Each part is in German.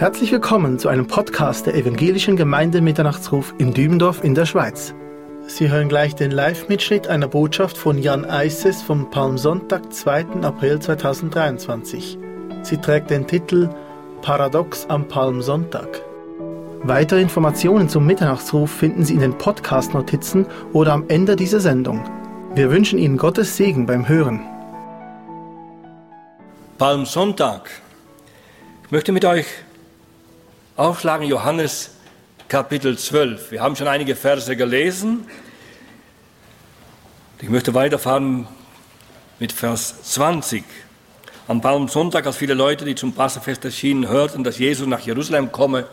Herzlich willkommen zu einem Podcast der Evangelischen Gemeinde Mitternachtsruf in Dübendorf in der Schweiz. Sie hören gleich den Live-Mitschnitt einer Botschaft von Jan Eises vom Palmsonntag, 2. April 2023. Sie trägt den Titel Paradox am Palmsonntag. Weitere Informationen zum Mitternachtsruf finden Sie in den Podcast-Notizen oder am Ende dieser Sendung. Wir wünschen Ihnen Gottes Segen beim Hören. Palmsonntag. Ich möchte mit euch aufschlagen Johannes Kapitel 12. Wir haben schon einige Verse gelesen. Ich möchte weiterfahren mit Vers 20. Am Palmsonntag, als viele Leute, die zum Passafest erschienen, hörten, dass Jesus nach Jerusalem komme,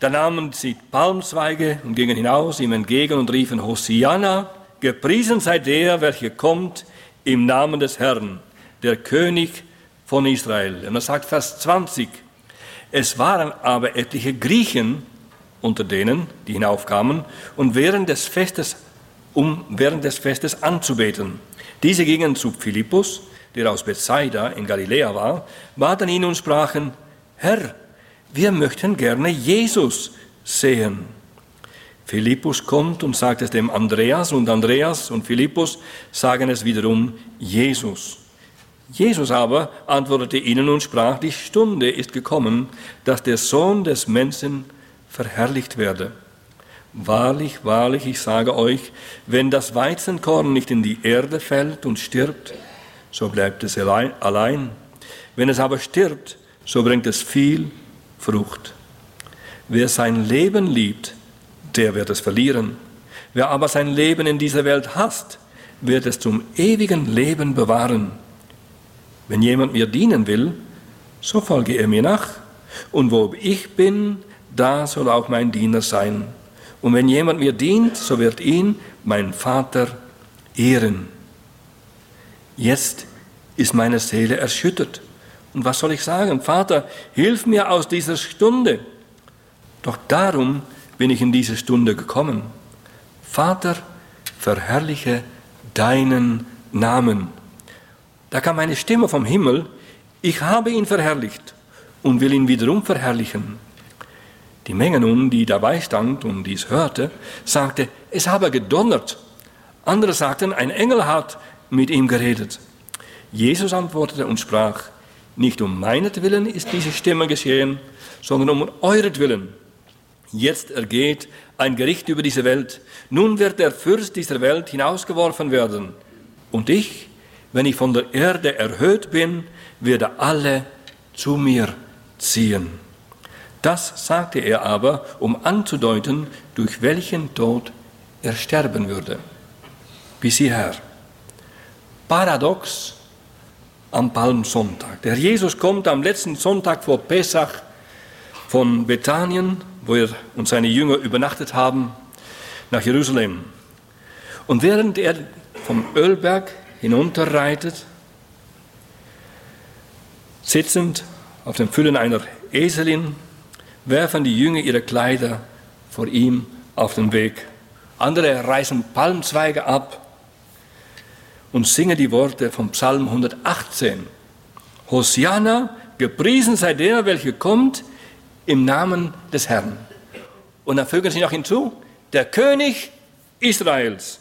da nahmen sie Palmzweige und gingen hinaus ihm entgegen und riefen, Hosianna, gepriesen sei der, welcher kommt im Namen des Herrn, der König von Israel. Und er sagt Vers 20, es waren aber etliche Griechen unter denen, die hinaufkamen, und während des Festes, um während des Festes anzubeten. Diese gingen zu Philippus, der aus Bethsaida in Galiläa war, baten ihn und sprachen, Herr, wir möchten gerne Jesus sehen. Philippus kommt und sagt es dem Andreas und Andreas und Philippus sagen es wiederum Jesus. Jesus aber antwortete ihnen und sprach, die Stunde ist gekommen, dass der Sohn des Menschen verherrlicht werde. Wahrlich, wahrlich, ich sage euch, wenn das Weizenkorn nicht in die Erde fällt und stirbt, so bleibt es allein. Wenn es aber stirbt, so bringt es viel Frucht. Wer sein Leben liebt, der wird es verlieren. Wer aber sein Leben in dieser Welt hasst, wird es zum ewigen Leben bewahren. Wenn jemand mir dienen will, so folge er mir nach. Und wo ich bin, da soll auch mein Diener sein. Und wenn jemand mir dient, so wird ihn mein Vater ehren. Jetzt ist meine Seele erschüttert. Und was soll ich sagen? Vater, hilf mir aus dieser Stunde. Doch darum bin ich in diese Stunde gekommen. Vater, verherrliche deinen Namen. Da kam eine Stimme vom Himmel, ich habe ihn verherrlicht und will ihn wiederum verherrlichen. Die Menge nun, die dabei stand und dies hörte, sagte, es habe gedonnert. Andere sagten, ein Engel hat mit ihm geredet. Jesus antwortete und sprach, nicht um meinetwillen ist diese Stimme geschehen, sondern um euretwillen. Jetzt ergeht ein Gericht über diese Welt. Nun wird der Fürst dieser Welt hinausgeworfen werden. Und ich, wenn ich von der Erde erhöht bin, werde alle zu mir ziehen. Das sagte er aber, um anzudeuten, durch welchen Tod er sterben würde. Bis hierher. Paradox am Palmsonntag. Der Jesus kommt am letzten Sonntag vor Pesach von Bethanien, wo er und seine Jünger übernachtet haben, nach Jerusalem. Und während er vom Ölberg hinunterreitet, sitzend auf den Füllen einer Eselin, werfen die Jünger ihre Kleider vor ihm auf den Weg. Andere reißen Palmzweige ab und singen die Worte vom Psalm 118. Hosianna, gepriesen sei der, welcher kommt im Namen des Herrn. Und dann fügen sie noch hinzu, der König Israels.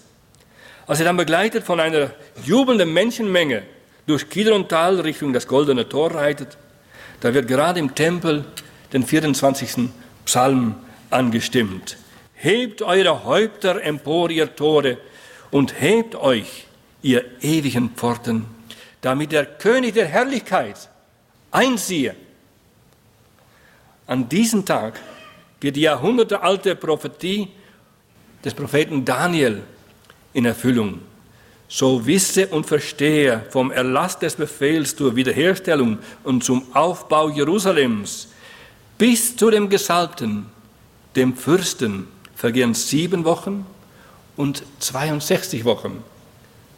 Als er dann begleitet von einer jubelnden Menschenmenge durch Kidron-Tal Richtung das Goldene Tor reitet, da wird gerade im Tempel den 24. Psalm angestimmt. Hebt eure Häupter empor, ihr Tore, und hebt euch, ihr ewigen Pforten, damit der König der Herrlichkeit einziehe. An diesem Tag geht die jahrhundertealte Prophetie des Propheten Daniel in Erfüllung. So wisse und verstehe vom Erlass des Befehls zur Wiederherstellung und zum Aufbau Jerusalems bis zu dem Gesalbten, dem Fürsten, vergehen sieben Wochen und 62 Wochen.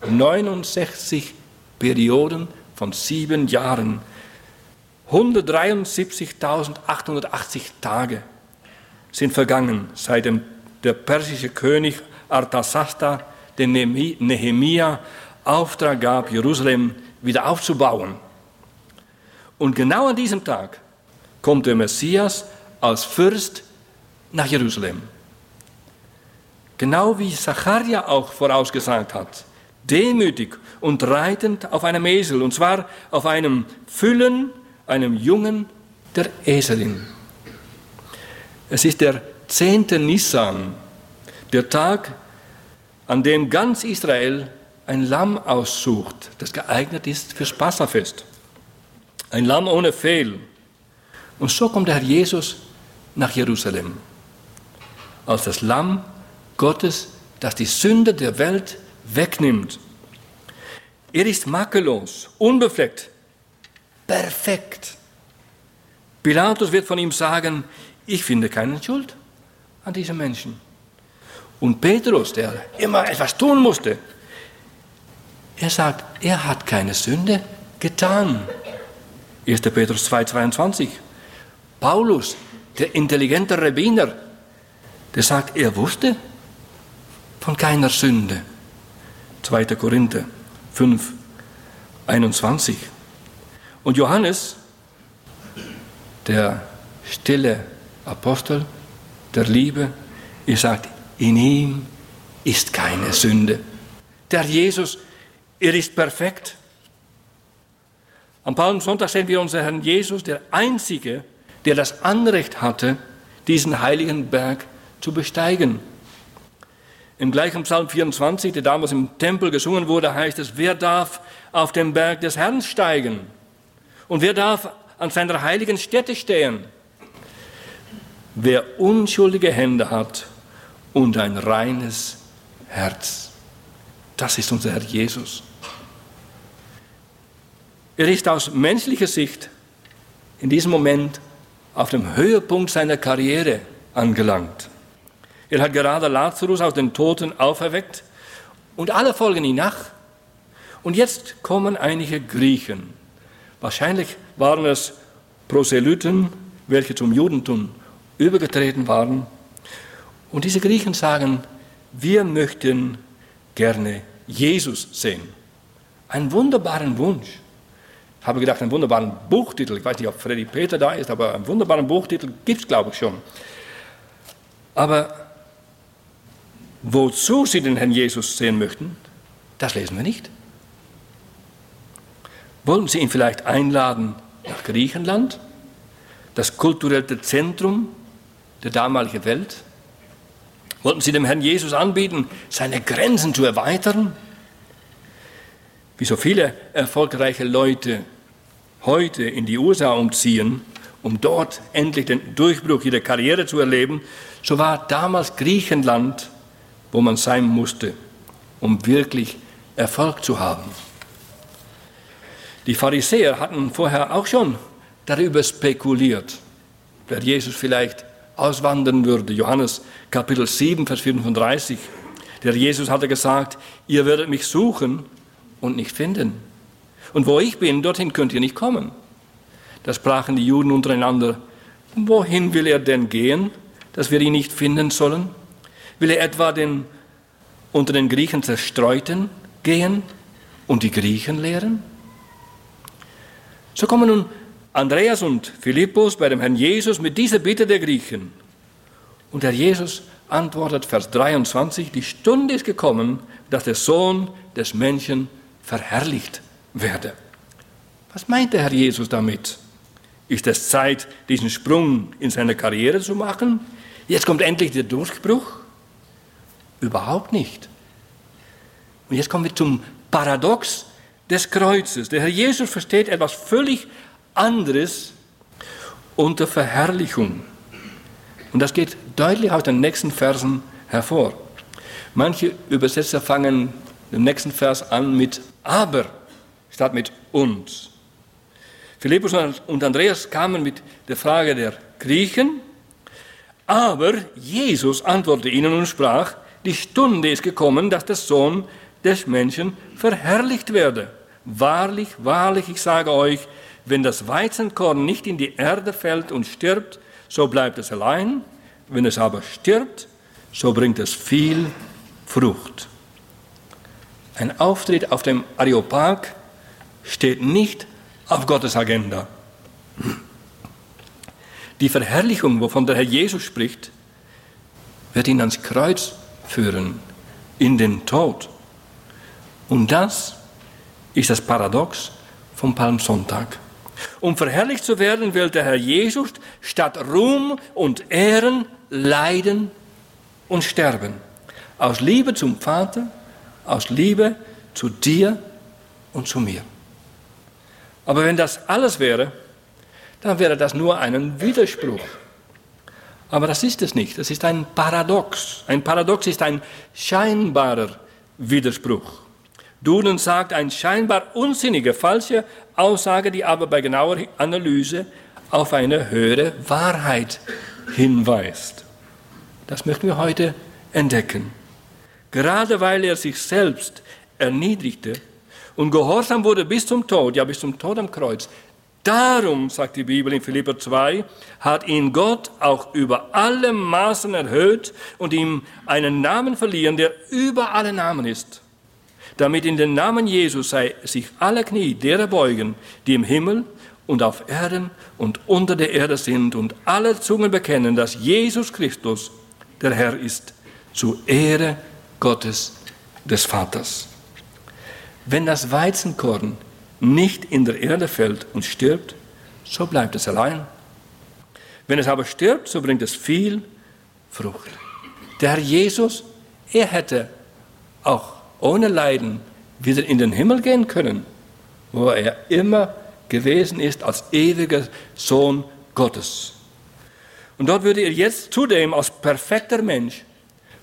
69 Perioden von sieben Jahren. 173.880 Tage sind vergangen, seitdem der persische König Artasasta den Nehemia Auftrag gab, Jerusalem wieder aufzubauen. Und genau an diesem Tag kommt der Messias als Fürst nach Jerusalem. Genau wie Zacharia auch vorausgesagt hat. Demütig und reitend auf einem Esel, und zwar auf einem Füllen, einem Jungen der Eselin. Es ist der 10. Nissan, der Tag, an dem ganz Israel ein Lamm aussucht, das geeignet ist fürs Passafest. Ein Lamm ohne Fehl. Und so kommt der Herr Jesus nach Jerusalem. Als das Lamm Gottes, das die Sünde der Welt wegnimmt. Er ist makellos, unbefleckt, perfekt. Pilatus wird von ihm sagen, ich finde keinen Schuld an diesem Menschen. Und Petrus, der immer etwas tun musste, er sagt, er hat keine Sünde getan. 1. Petrus 2,22. Paulus, der intelligente Rabbiner, der sagt, er wusste von keiner Sünde. 2. Korinther 5, 21. Und Johannes, der stille Apostel der Liebe, er sagt, in ihm ist keine Sünde. Der Jesus, er ist perfekt. Am Palmsonntag sehen wir unseren Herrn Jesus, der Einzige, der das Anrecht hatte, diesen heiligen Berg zu besteigen. Im gleichen Psalm 24, der damals im Tempel gesungen wurde, heißt es, wer darf auf den Berg des Herrn steigen? Und wer darf an seiner heiligen Stätte stehen? Wer unschuldige Hände hat und ein reines Herz. Das ist unser Herr Jesus. Er ist aus menschlicher Sicht in diesem Moment auf dem Höhepunkt seiner Karriere angelangt. Er hat gerade Lazarus aus den Toten auferweckt und alle folgen ihm nach. Und jetzt kommen einige Griechen. Wahrscheinlich waren es Proselyten, welche zum Judentum übergetreten waren und diese Griechen sagen, wir möchten gerne Jesus sehen. Einen wunderbaren Wunsch. Ich habe gedacht, einen wunderbaren Buchtitel. Ich weiß nicht, ob Freddy Peter da ist, aber einen wunderbaren Buchtitel gibt es, glaube ich, schon. Aber wozu sie den Herrn Jesus sehen möchten, das lesen wir nicht. Wollen sie ihn vielleicht einladen nach Griechenland, das kulturelle Zentrum der damaligen Welt? Wollten sie dem Herrn Jesus anbieten, seine Grenzen zu erweitern? Wie so viele erfolgreiche Leute heute in die USA umziehen, um dort endlich den Durchbruch ihrer Karriere zu erleben, so war damals Griechenland, wo man sein musste, um wirklich Erfolg zu haben. Die Pharisäer hatten vorher auch schon darüber spekuliert, wer Jesus vielleicht auswandern würde. Johannes Kapitel 7, Vers 35. Der Jesus hatte gesagt, ihr werdet mich suchen und nicht finden. Und wo ich bin, dorthin könnt ihr nicht kommen. Da sprachen die Juden untereinander, wohin will er denn gehen, dass wir ihn nicht finden sollen? Will er etwa den unter den Griechen zerstreuten gehen und die Griechen lehren? So kommen nun Andreas und Philippus bei dem Herrn Jesus mit dieser Bitte der Griechen. Und der Jesus antwortet, Vers 23, die Stunde ist gekommen, dass der Sohn des Menschen verherrlicht werde. Was meint der Herr Jesus damit? Ist es Zeit, diesen Sprung in seine Karriere zu machen? Jetzt kommt endlich der Durchbruch? Überhaupt nicht. Und jetzt kommen wir zum Paradox des Kreuzes. Der Herr Jesus versteht etwas völlig anderes unter Verherrlichung. Und das geht deutlich aus den nächsten Versen hervor. Manche Übersetzer fangen den nächsten Vers an mit aber statt mit uns. Philippus und Andreas kamen mit der Frage der Griechen, aber Jesus antwortete ihnen und sprach, die Stunde ist gekommen, dass der Sohn des Menschen verherrlicht werde. Wahrlich, wahrlich, ich sage euch, wenn das Weizenkorn nicht in die Erde fällt und stirbt, so bleibt es allein. Wenn es aber stirbt, so bringt es viel Frucht. Ein Auftritt auf dem Areopag steht nicht auf Gottes Agenda. Die Verherrlichung, wovon der Herr Jesus spricht, wird ihn ans Kreuz führen, in den Tod. Und das ist das Paradox vom Palmsonntag. Um verherrlicht zu werden, will der Herr Jesus statt Ruhm und Ehren leiden und sterben. Aus Liebe zum Vater, aus Liebe zu dir und zu mir. Aber wenn das alles wäre, dann wäre das nur ein Widerspruch. Aber das ist es nicht. Das ist ein Paradox. Ein Paradox ist ein scheinbarer Widerspruch. Duden sagt, ein scheinbar unsinnige, falsche Aussage, die aber bei genauer Analyse auf eine höhere Wahrheit hinweist. Das möchten wir heute entdecken. Gerade weil er sich selbst erniedrigte und gehorsam wurde bis zum Tod, ja bis zum Tod am Kreuz, Darum, sagt die Bibel in Philipper 2, hat ihn Gott auch über alle Maßen erhöht und ihm einen Namen verliehen, der über alle Namen ist. Damit in den Namen Jesus sei sich alle Knie derer beugen, die im Himmel und auf Erden und unter der Erde sind und alle Zungen bekennen, dass Jesus Christus der Herr ist, zu Ehre Gottes des Vaters. Wenn das Weizenkorn nicht in der Erde fällt und stirbt, so bleibt es allein. Wenn es aber stirbt, so bringt es viel Frucht. Der Herr Jesus, er hätte auch ohne Leiden wieder in den Himmel gehen können, wo er immer gewesen ist als ewiger Sohn Gottes. Und dort würde er jetzt zudem als perfekter Mensch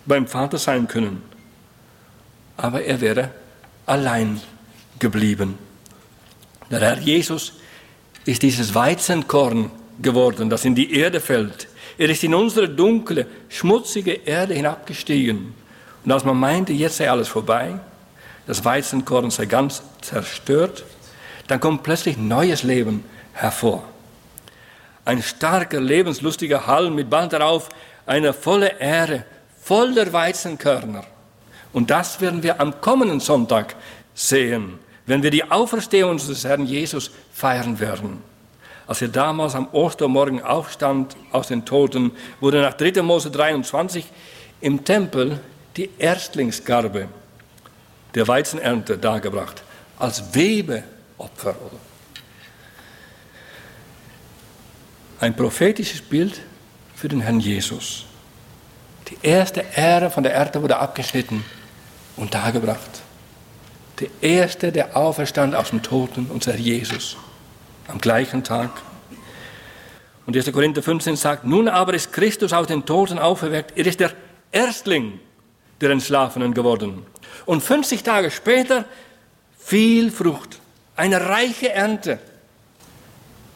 beim Vater sein können. Aber er wäre allein geblieben. Der Herr Jesus ist dieses Weizenkorn geworden, das in die Erde fällt. Er ist in unsere dunkle, schmutzige Erde hinabgestiegen. Und als man meinte, jetzt sei alles vorbei, das Weizenkorn sei ganz zerstört, dann kommt plötzlich neues Leben hervor. Ein starker, lebenslustiger Halm mit bald darauf eine volle Ähre, voller Weizenkörner. Und das werden wir am kommenden Sonntag sehen wenn wir die Auferstehung unseres Herrn Jesus feiern werden. Als er damals am Ostermorgen aufstand aus den Toten, wurde nach 3. Mose 23 im Tempel die Erstlingsgarbe der Weizenernte dargebracht, als Webeopfer. Ein prophetisches Bild für den Herrn Jesus. Die erste Ehre von der Erde wurde abgeschnitten und dargebracht der Erste, der auferstand aus dem Toten, unser Jesus, am gleichen Tag. Und 1. Korinther 15 sagt, nun aber ist Christus aus den Toten auferweckt, er ist der Erstling der Entschlafenen geworden. Und 50 Tage später viel Frucht, eine reiche Ernte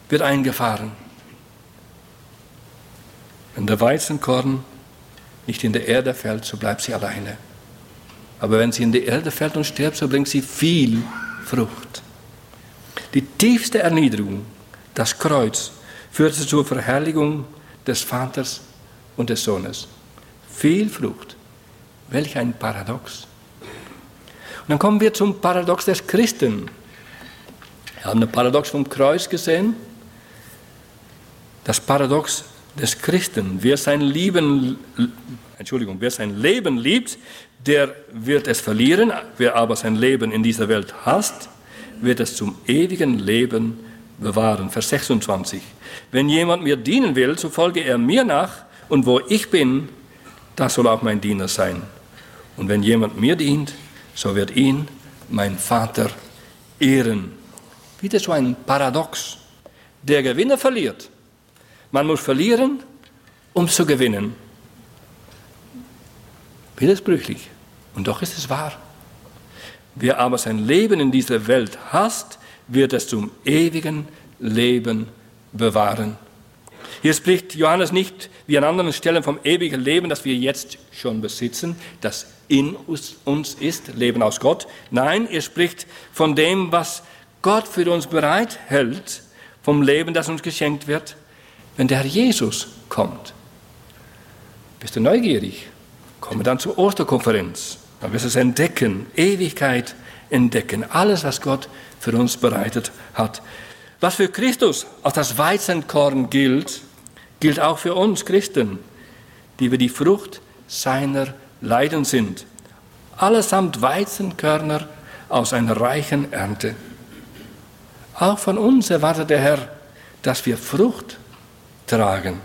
wird eingefahren. Wenn der Weizenkorn nicht in der Erde fällt, so bleibt sie alleine. Aber wenn sie in die Erde fällt und stirbt, so bringt sie viel Frucht. Die tiefste Erniedrigung, das Kreuz, führte zur Verherrlichung des Vaters und des Sohnes. Viel Frucht. Welch ein Paradox. Und dann kommen wir zum Paradox des Christen. Wir haben das Paradox vom Kreuz gesehen. Das Paradox des Christen. Wer sein Leben, Entschuldigung, wer sein Leben liebt, der wird es verlieren. Wer aber sein Leben in dieser Welt hasst, wird es zum ewigen Leben bewahren. Vers 26. Wenn jemand mir dienen will, so folge er mir nach, und wo ich bin, da soll auch mein Diener sein. Und wenn jemand mir dient, so wird ihn mein Vater ehren. Wieder so ein Paradox. Der Gewinner verliert. Man muss verlieren, um zu gewinnen. Widersprüchlich. Und doch ist es wahr. Wer aber sein Leben in dieser Welt hasst, wird es zum ewigen Leben bewahren. Hier spricht Johannes nicht wie an anderen Stellen vom ewigen Leben, das wir jetzt schon besitzen, das in uns ist, Leben aus Gott. Nein, er spricht von dem, was Gott für uns bereithält, vom Leben, das uns geschenkt wird, wenn der Herr Jesus kommt. Bist du neugierig? Komme dann zur Osterkonferenz. Dann wirst du es entdecken, Ewigkeit entdecken, alles, was Gott für uns bereitet hat. Was für Christus als das Weizenkorn gilt, gilt auch für uns Christen, die wir die Frucht seiner Leiden sind. Allesamt Weizenkörner aus einer reichen Ernte. Auch von uns erwartet der Herr, dass wir Frucht tragen.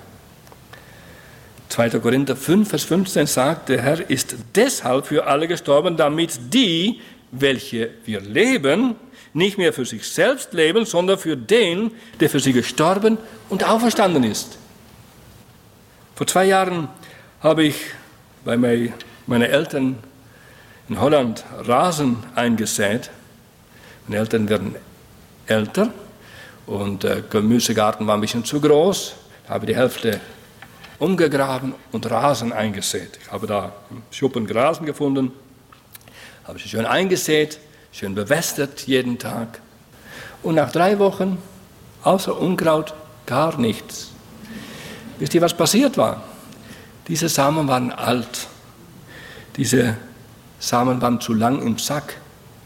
2. Korinther 5, Vers 15 sagt, der Herr ist deshalb für alle gestorben, damit die, welche wir leben, nicht mehr für sich selbst leben, sondern für den, der für sie gestorben und auferstanden ist. Vor zwei Jahren habe ich bei meinen Eltern in Holland Rasen eingesät. Meine Eltern werden älter und der Gemüsegarten war ein bisschen zu groß. Ich habe die Hälfte umgegraben und Rasen eingesät. Ich habe da Schuppen Grasen gefunden, habe sie schön eingesät, schön bewässert jeden Tag. Und nach drei Wochen, außer Unkraut, gar nichts. Wisst ihr, was passiert war? Diese Samen waren alt. Diese Samen waren zu lang im Sack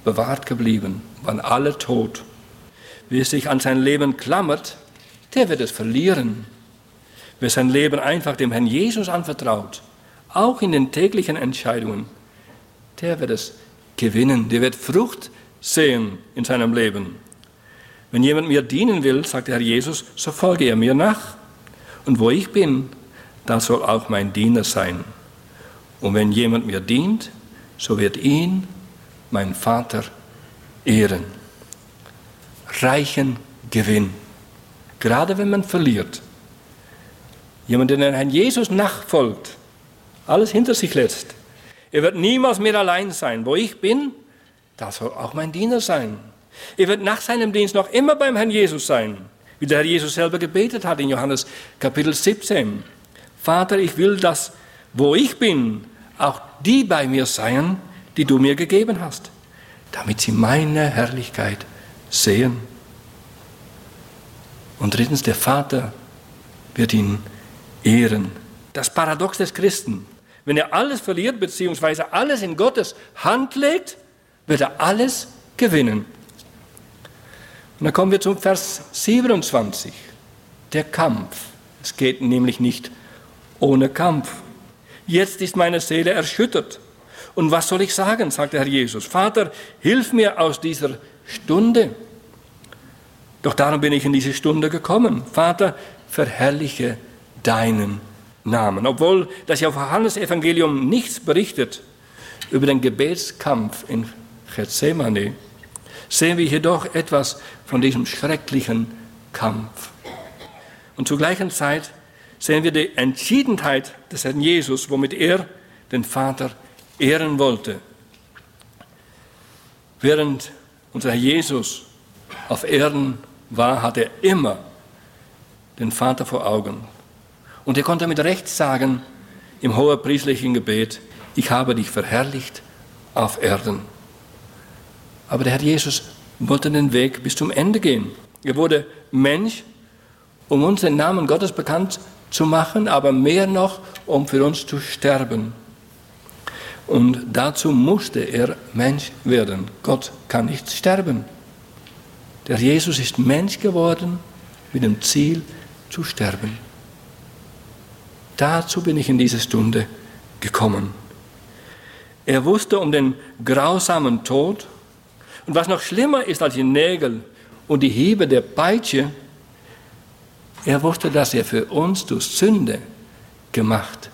bewahrt geblieben, waren alle tot. Wer sich an sein Leben klammert, der wird es verlieren. Wer sein Leben einfach dem Herrn Jesus anvertraut, auch in den täglichen Entscheidungen, der wird es gewinnen, der wird Frucht sehen in seinem Leben. Wenn jemand mir dienen will, sagt der Herr Jesus, so folge er mir nach. Und wo ich bin, da soll auch mein Diener sein. Und wenn jemand mir dient, so wird ihn mein Vater ehren. Reichen Gewinn. Gerade wenn man verliert, Jemand, der den Herrn Jesus nachfolgt, alles hinter sich lässt. Er wird niemals mehr allein sein. Wo ich bin, da soll auch mein Diener sein. Er wird nach seinem Dienst noch immer beim Herrn Jesus sein, wie der Herr Jesus selber gebetet hat in Johannes Kapitel 17. Vater, ich will, dass, wo ich bin, auch die bei mir seien, die du mir gegeben hast, damit sie meine Herrlichkeit sehen. Und drittens, der Vater wird ihn ehren. Das Paradox des Christen. Wenn er alles verliert, beziehungsweise alles in Gottes Hand legt, wird er alles gewinnen. Und dann kommen wir zum Vers 27. Der Kampf. Es geht nämlich nicht ohne Kampf. Jetzt ist meine Seele erschüttert. Und was soll ich sagen, sagt der Herr Jesus. Vater, hilf mir aus dieser Stunde. Doch darum bin ich in diese Stunde gekommen. Vater, verherrliche deinen Namen. Obwohl das Johannesevangelium nichts berichtet über den Gebetskampf in Gethsemane, sehen wir hier doch etwas von diesem schrecklichen Kampf. Und zur gleichen Zeit sehen wir die Entschiedenheit des Herrn Jesus, womit er den Vater ehren wollte. Während unser Herr Jesus auf Erden war, hat er immer den Vater vor Augen. Und er konnte mit Recht sagen im hohepriestlichen Gebet, ich habe dich verherrlicht auf Erden. Aber der Herr Jesus wollte den Weg bis zum Ende gehen. Er wurde Mensch, um uns den Namen Gottes bekannt zu machen, aber mehr noch, um für uns zu sterben. Und dazu musste er Mensch werden. Gott kann nicht sterben. Der Jesus ist Mensch geworden mit dem Ziel zu sterben. Dazu bin ich in diese Stunde gekommen. Er wusste um den grausamen Tod. Und was noch schlimmer ist als die Nägel und die Hiebe der Peitsche, er wusste, dass er für uns durch Sünde gemacht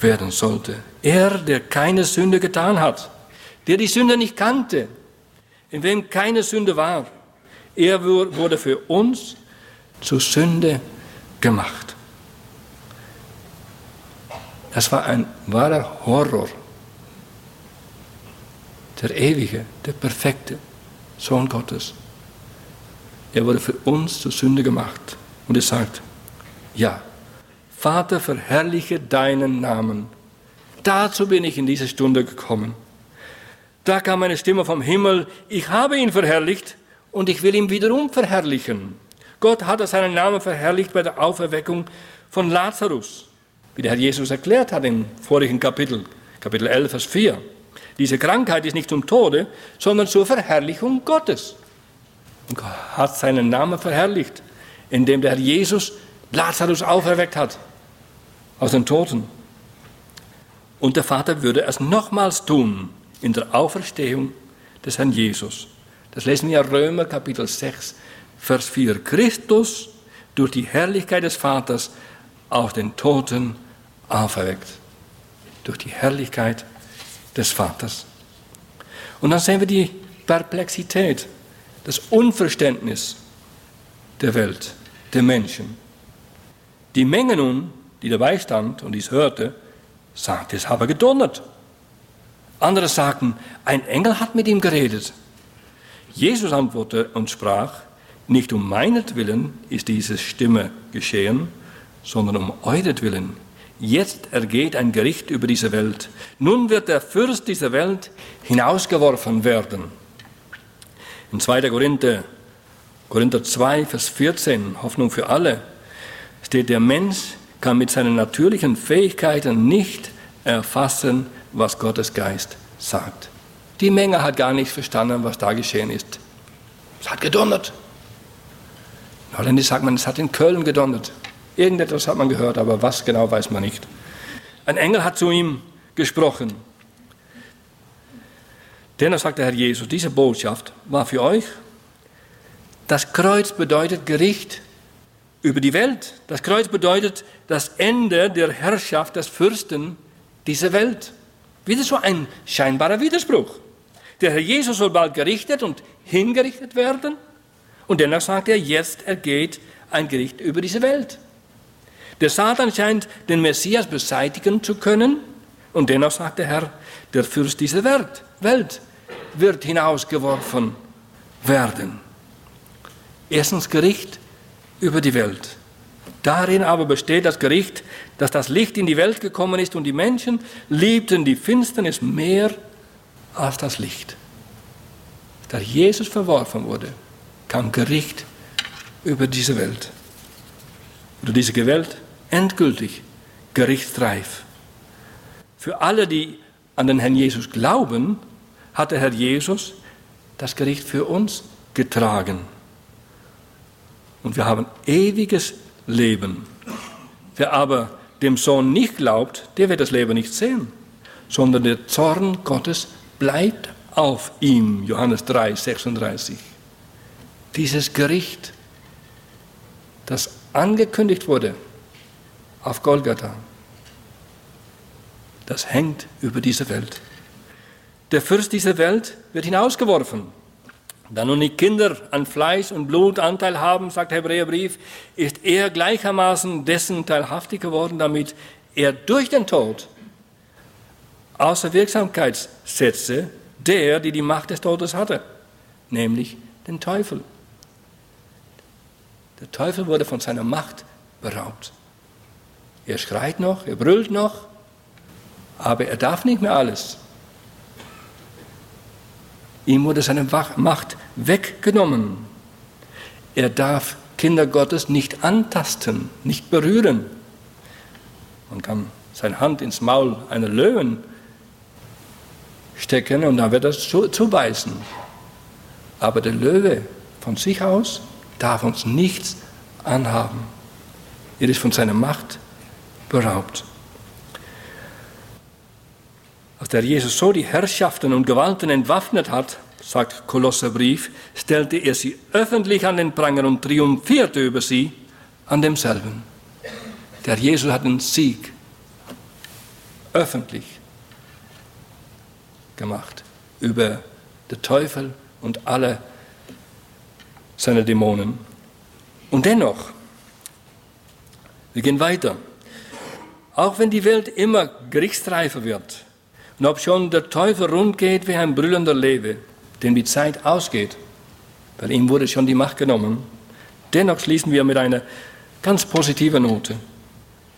werden sollte. Er, der keine Sünde getan hat, der die Sünde nicht kannte, in wem keine Sünde war, er wurde für uns zur Sünde gemacht. Das war ein wahrer Horror. Der ewige, der perfekte Sohn Gottes. Er wurde für uns zur Sünde gemacht. Und er sagt, ja, Vater, verherrliche deinen Namen. Dazu bin ich in diese Stunde gekommen. Da kam eine Stimme vom Himmel, ich habe ihn verherrlicht und ich will ihn wiederum verherrlichen. Gott hatte seinen Namen verherrlicht bei der Auferweckung von Lazarus wie der Herr Jesus erklärt hat im vorigen Kapitel, Kapitel 11, Vers 4. Diese Krankheit ist nicht zum Tode, sondern zur Verherrlichung Gottes. Und Gott hat seinen Namen verherrlicht, indem der Herr Jesus Lazarus auferweckt hat aus den Toten. Und der Vater würde es nochmals tun in der Auferstehung des Herrn Jesus. Das lesen wir in Römer Kapitel 6, Vers 4. Christus durch die Herrlichkeit des Vaters aus den Toten auferweckt. Durch die Herrlichkeit des Vaters. Und dann sehen wir die Perplexität, das Unverständnis der Welt, der Menschen. Die Menge nun, die dabei stand und dies hörte, sagte, es habe gedonnert. Andere sagten, ein Engel hat mit ihm geredet. Jesus antwortete und sprach, nicht um meinetwillen ist diese Stimme geschehen, sondern um euretwillen. Jetzt ergeht ein Gericht über diese Welt. Nun wird der Fürst dieser Welt hinausgeworfen werden. In 2. Korinther, Korinther 2, Vers 14, Hoffnung für alle, steht, der Mensch kann mit seinen natürlichen Fähigkeiten nicht erfassen, was Gottes Geist sagt. Die Menge hat gar nicht verstanden, was da geschehen ist. Es hat gedonnert. In Holländisch sagt man, es hat in Köln gedonnert. Irgendetwas hat man gehört, aber was genau weiß man nicht. Ein Engel hat zu ihm gesprochen. Dennoch sagt der Herr Jesus, diese Botschaft war für euch. Das Kreuz bedeutet Gericht über die Welt. Das Kreuz bedeutet das Ende der Herrschaft des Fürsten dieser Welt. Wieder so ein scheinbarer Widerspruch. Der Herr Jesus soll bald gerichtet und hingerichtet werden. Und dennoch sagt er, jetzt ergeht ein Gericht über diese Welt. Der Satan scheint den Messias beseitigen zu können. Und dennoch sagt der Herr, der Fürst dieser Welt, Welt wird hinausgeworfen werden. Erstens Gericht über die Welt. Darin aber besteht das Gericht, dass das Licht in die Welt gekommen ist und die Menschen liebten die Finsternis mehr als das Licht. Da Jesus verworfen wurde, kam Gericht über diese Welt. Oder diese Welt endgültig gerichtsreif. Für alle, die an den Herrn Jesus glauben, hat der Herr Jesus das Gericht für uns getragen. Und wir haben ewiges Leben. Wer aber dem Sohn nicht glaubt, der wird das Leben nicht sehen, sondern der Zorn Gottes bleibt auf ihm. Johannes 3, 36. Dieses Gericht, das angekündigt wurde auf Golgatha, das hängt über diese Welt. Der Fürst dieser Welt wird hinausgeworfen. Da nun die Kinder an Fleisch und Blut Anteil haben, sagt der Hebräerbrief, ist er gleichermaßen dessen teilhaftig geworden, damit er durch den Tod außer Wirksamkeit setze, der, die die Macht des Todes hatte, nämlich den Teufel. Der Teufel wurde von seiner Macht beraubt. Er schreit noch, er brüllt noch, aber er darf nicht mehr alles. Ihm wurde seine Macht weggenommen. Er darf Kinder Gottes nicht antasten, nicht berühren. Man kann seine Hand ins Maul einer Löwen stecken und dann wird er zubeißen. Aber der Löwe von sich aus darf uns nichts anhaben. Er ist von seiner Macht beraubt. Als der Jesus so die Herrschaften und Gewalten entwaffnet hat, sagt Kolosserbrief, stellte er sie öffentlich an den Pranger und triumphierte über sie an demselben. Der Jesus hat den Sieg öffentlich gemacht über den Teufel und alle seine Dämonen. Und dennoch, wir gehen weiter. Auch wenn die Welt immer gerichtsreifer wird und ob schon der Teufel rund geht wie ein brüllender Lewe, dem die Zeit ausgeht, weil ihm wurde schon die Macht genommen, dennoch schließen wir mit einer ganz positiven Note.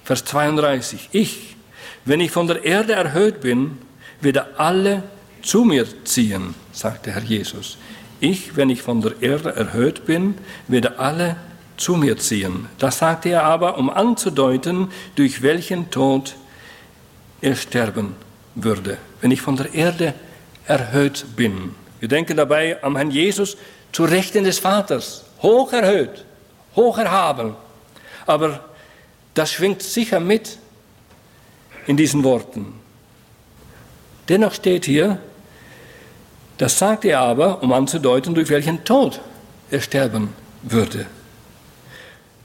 Vers 32. Ich, wenn ich von der Erde erhöht bin, werde alle zu mir ziehen, sagt der Herr Jesus. Ich, wenn ich von der Erde erhöht bin, werde alle zu mir ziehen. Das sagte er aber, um anzudeuten, durch welchen Tod er sterben würde, wenn ich von der Erde erhöht bin. Wir denken dabei am Herrn Jesus zu Rechten des Vaters, hoch erhöht, hoch erhaben. Aber das schwingt sicher mit in diesen Worten. Dennoch steht hier, das sagt er aber, um anzudeuten, durch welchen Tod er sterben würde.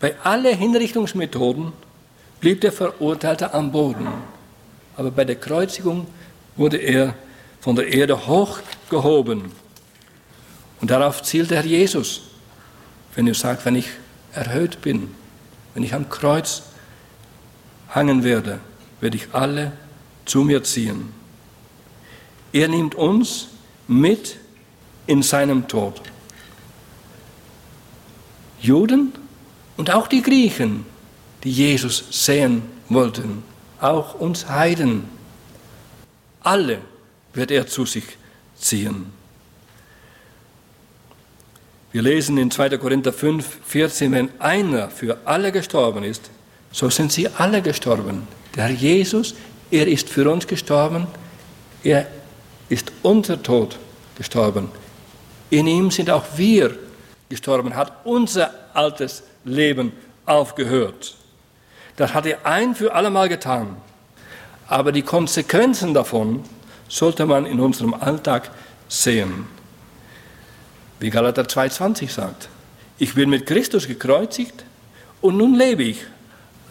Bei allen Hinrichtungsmethoden blieb der Verurteilte am Boden, aber bei der Kreuzigung wurde er von der Erde hochgehoben. Und darauf zielt Herr Jesus, wenn er sagt, wenn ich erhöht bin, wenn ich am Kreuz hangen werde, werde ich alle zu mir ziehen. Er nimmt uns mit in seinem Tod. Juden und auch die Griechen, die Jesus sehen wollten, auch uns Heiden, alle wird er zu sich ziehen. Wir lesen in 2. Korinther 5, 14, wenn einer für alle gestorben ist, so sind sie alle gestorben. Der Herr Jesus, er ist für uns gestorben, er ist unser Tod gestorben. In ihm sind auch wir gestorben, hat unser altes Leben aufgehört. Das hat er ein für allemal getan. Aber die Konsequenzen davon sollte man in unserem Alltag sehen. Wie Galater 2,20 sagt: Ich bin mit Christus gekreuzigt und nun lebe ich,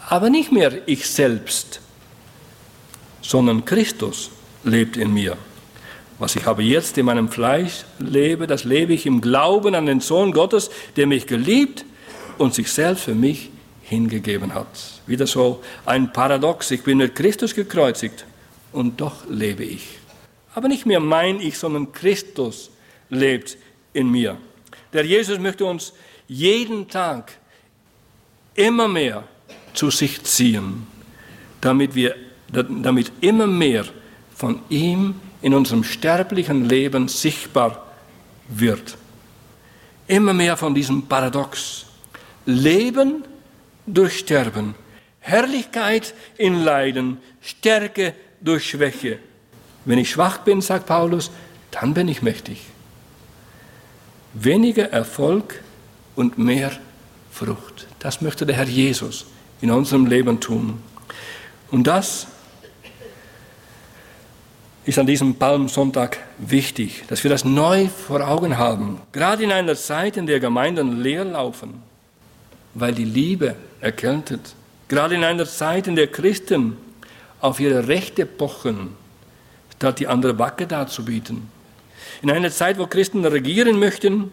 aber nicht mehr ich selbst, sondern Christus lebt in mir. Was ich aber jetzt in meinem Fleisch lebe, das lebe ich im Glauben an den Sohn Gottes, der mich geliebt und sich selbst für mich hingegeben hat. Wieder so ein Paradox. Ich bin mit Christus gekreuzigt und doch lebe ich. Aber nicht mehr mein Ich, sondern Christus lebt in mir. Der Jesus möchte uns jeden Tag immer mehr zu sich ziehen, damit wir, damit immer mehr von ihm in unserem sterblichen Leben sichtbar wird. Immer mehr von diesem Paradox. Leben durch Sterben, Herrlichkeit in Leiden, Stärke durch Schwäche. Wenn ich schwach bin, sagt Paulus, dann bin ich mächtig. Weniger Erfolg und mehr Frucht. Das möchte der Herr Jesus in unserem Leben tun. Und das ist an diesem Palmsonntag wichtig, dass wir das neu vor Augen haben. Gerade in einer Zeit, in der Gemeinden leer laufen, weil die Liebe erkältet. Gerade in einer Zeit, in der Christen auf ihre Rechte pochen, statt die andere Backe darzubieten. In einer Zeit, wo Christen regieren möchten,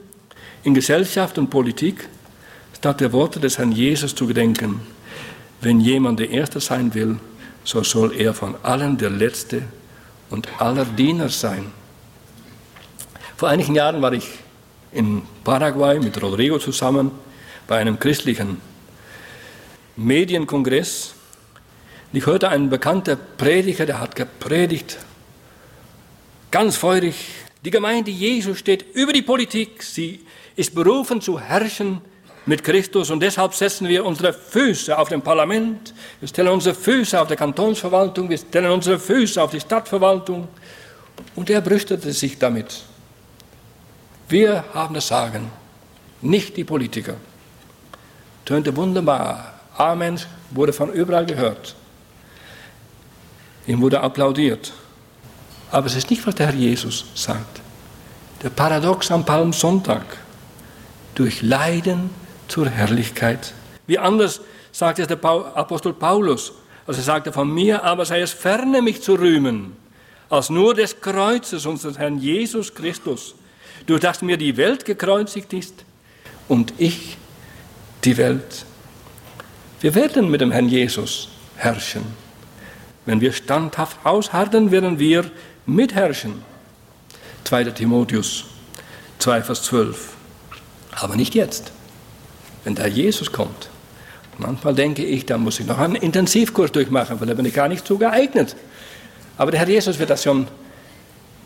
in Gesellschaft und Politik, statt der Worte des Herrn Jesus zu gedenken. Wenn jemand der Erste sein will, so soll er von allen der Letzte und aller Diener sein. Vor einigen Jahren war ich in Paraguay mit Rodrigo zusammen bei einem christlichen Medienkongress. Ich hörte einen bekannten Prediger, der hat gepredigt, ganz feurig. Die Gemeinde Jesu steht über die Politik. Sie ist berufen zu herrschen mit Christus und deshalb setzen wir unsere Füße auf dem Parlament, wir stellen unsere Füße auf der Kantonsverwaltung, wir stellen unsere Füße auf die Stadtverwaltung und er brüstete sich damit. Wir haben das Sagen, nicht die Politiker. Tönte wunderbar. Amen wurde von überall gehört. Ihm wurde applaudiert. Aber es ist nicht, was der Herr Jesus sagt. Der Paradox am Palmsonntag. Durch Leiden zur Herrlichkeit. Wie anders sagt es der Apostel Paulus, als er sagte, von mir aber sei es ferne, mich zu rühmen, als nur des Kreuzes unseres Herrn Jesus Christus, durch das mir die Welt gekreuzigt ist und ich die Welt. Wir werden mit dem Herrn Jesus herrschen. Wenn wir standhaft ausharren, werden wir mitherrschen. 2. Timotheus 2, Vers 12. Aber nicht jetzt wenn da Jesus kommt. Manchmal denke ich, da muss ich noch einen Intensivkurs durchmachen, weil da bin ich gar nicht zu geeignet. Aber der Herr Jesus wird das schon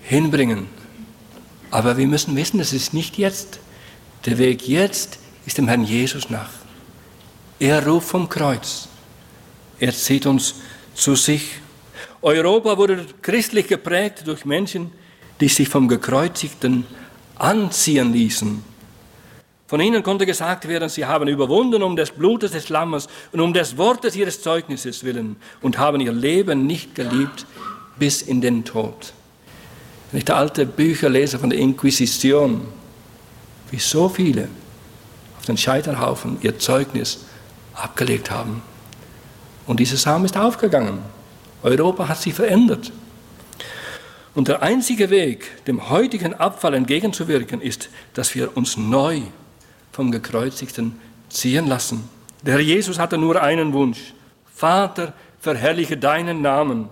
hinbringen. Aber wir müssen wissen, es ist nicht jetzt. Der Weg jetzt ist dem Herrn Jesus nach. Er ruft vom Kreuz. Er zieht uns zu sich. Europa wurde christlich geprägt durch Menschen, die sich vom Gekreuzigten anziehen ließen Von ihnen konnte gesagt werden, sie haben überwunden um des Blutes des Lammes und um des Wortes ihres Zeugnisses willen und haben ihr Leben nicht geliebt bis in den Tod. Wenn ich da alte Bücher lese von der Inquisition, wie so viele den Scheiterhaufen ihr Zeugnis abgelegt haben. Und dieser Samen ist aufgegangen. Europa hat sich verändert. Und der einzige Weg, dem heutigen Abfall entgegenzuwirken, ist, dass wir uns neu vom Gekreuzigten ziehen lassen. Der Herr Jesus hatte nur einen Wunsch. Vater, verherrliche deinen Namen.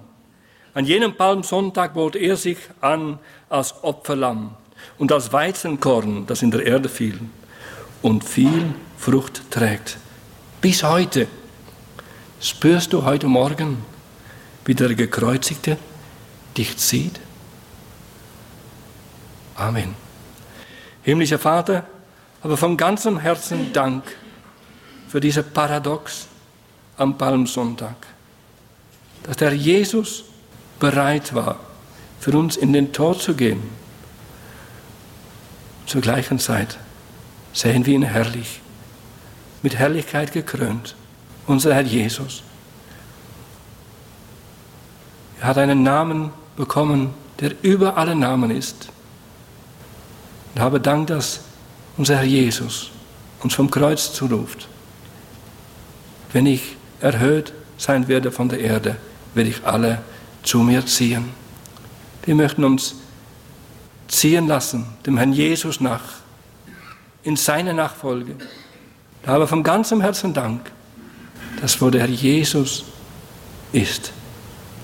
An jenem Palmsonntag bot er sich an als Opferlamm und als Weizenkorn, das in der Erde fiel und viel Frucht trägt. Bis heute spürst du heute Morgen, wie der Gekreuzigte dich zieht? Amen. Himmlischer Vater, aber von ganzem Herzen Dank für diese Paradox am Palmsonntag, dass der Jesus bereit war, für uns in den Tod zu gehen. Zur gleichen Zeit sehen wir ihn herrlich, mit Herrlichkeit gekrönt, unser Herr Jesus. Er hat einen Namen bekommen, der über alle Namen ist. Und habe Dank, dass unser Herr Jesus uns vom Kreuz zuruft. Wenn ich erhöht sein werde von der Erde, werde ich alle zu mir ziehen. Wir möchten uns ziehen lassen, dem Herrn Jesus nach, in seine Nachfolge. Da habe von ganzem Herzen Dank, dass wo der Herr Jesus ist,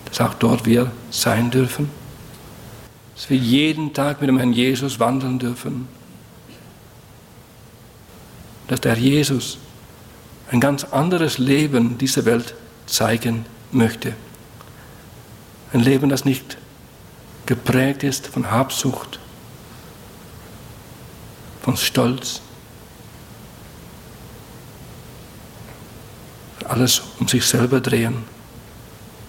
dass auch dort wir sein dürfen, dass wir jeden Tag mit dem Herrn Jesus wandeln dürfen dass der Jesus ein ganz anderes Leben dieser Welt zeigen möchte. Ein Leben, das nicht geprägt ist von Habsucht, von Stolz, alles um sich selber drehen,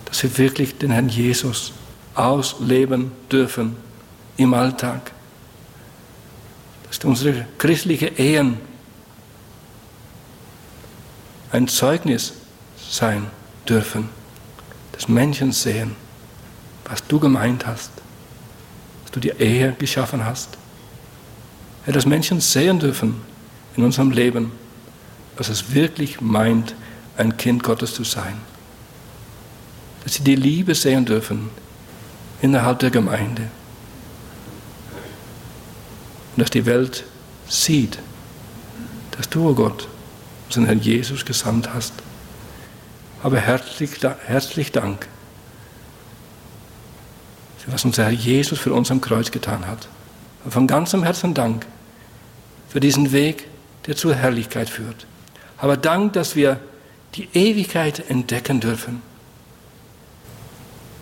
dass wir wirklich den Herrn Jesus ausleben dürfen im Alltag, dass unsere christlichen Ehen ein Zeugnis sein dürfen, dass Menschen sehen, was du gemeint hast, dass du die Ehe geschaffen hast. Dass Menschen sehen dürfen in unserem Leben, was es wirklich meint, ein Kind Gottes zu sein. Dass sie die Liebe sehen dürfen innerhalb der Gemeinde. Und dass die Welt sieht, dass du, oh Gott, unseren Herrn Jesus gesandt hast. Aber herzlich, herzlich Dank für was unser Herr Jesus für uns am Kreuz getan hat. Und von ganzem Herzen Dank für diesen Weg, der zur Herrlichkeit führt. Aber Dank, dass wir die Ewigkeit entdecken dürfen.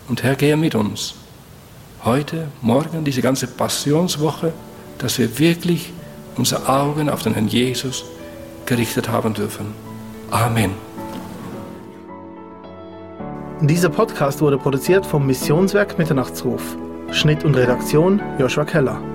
Und Herr, gehe mit uns. Heute, morgen, diese ganze Passionswoche, dass wir wirklich unsere Augen auf den Herrn Jesus gerichtet haben dürfen. Amen. Dieser Podcast wurde produziert vom Missionswerk Mitternachtsruf. Schnitt und Redaktion Joshua Keller.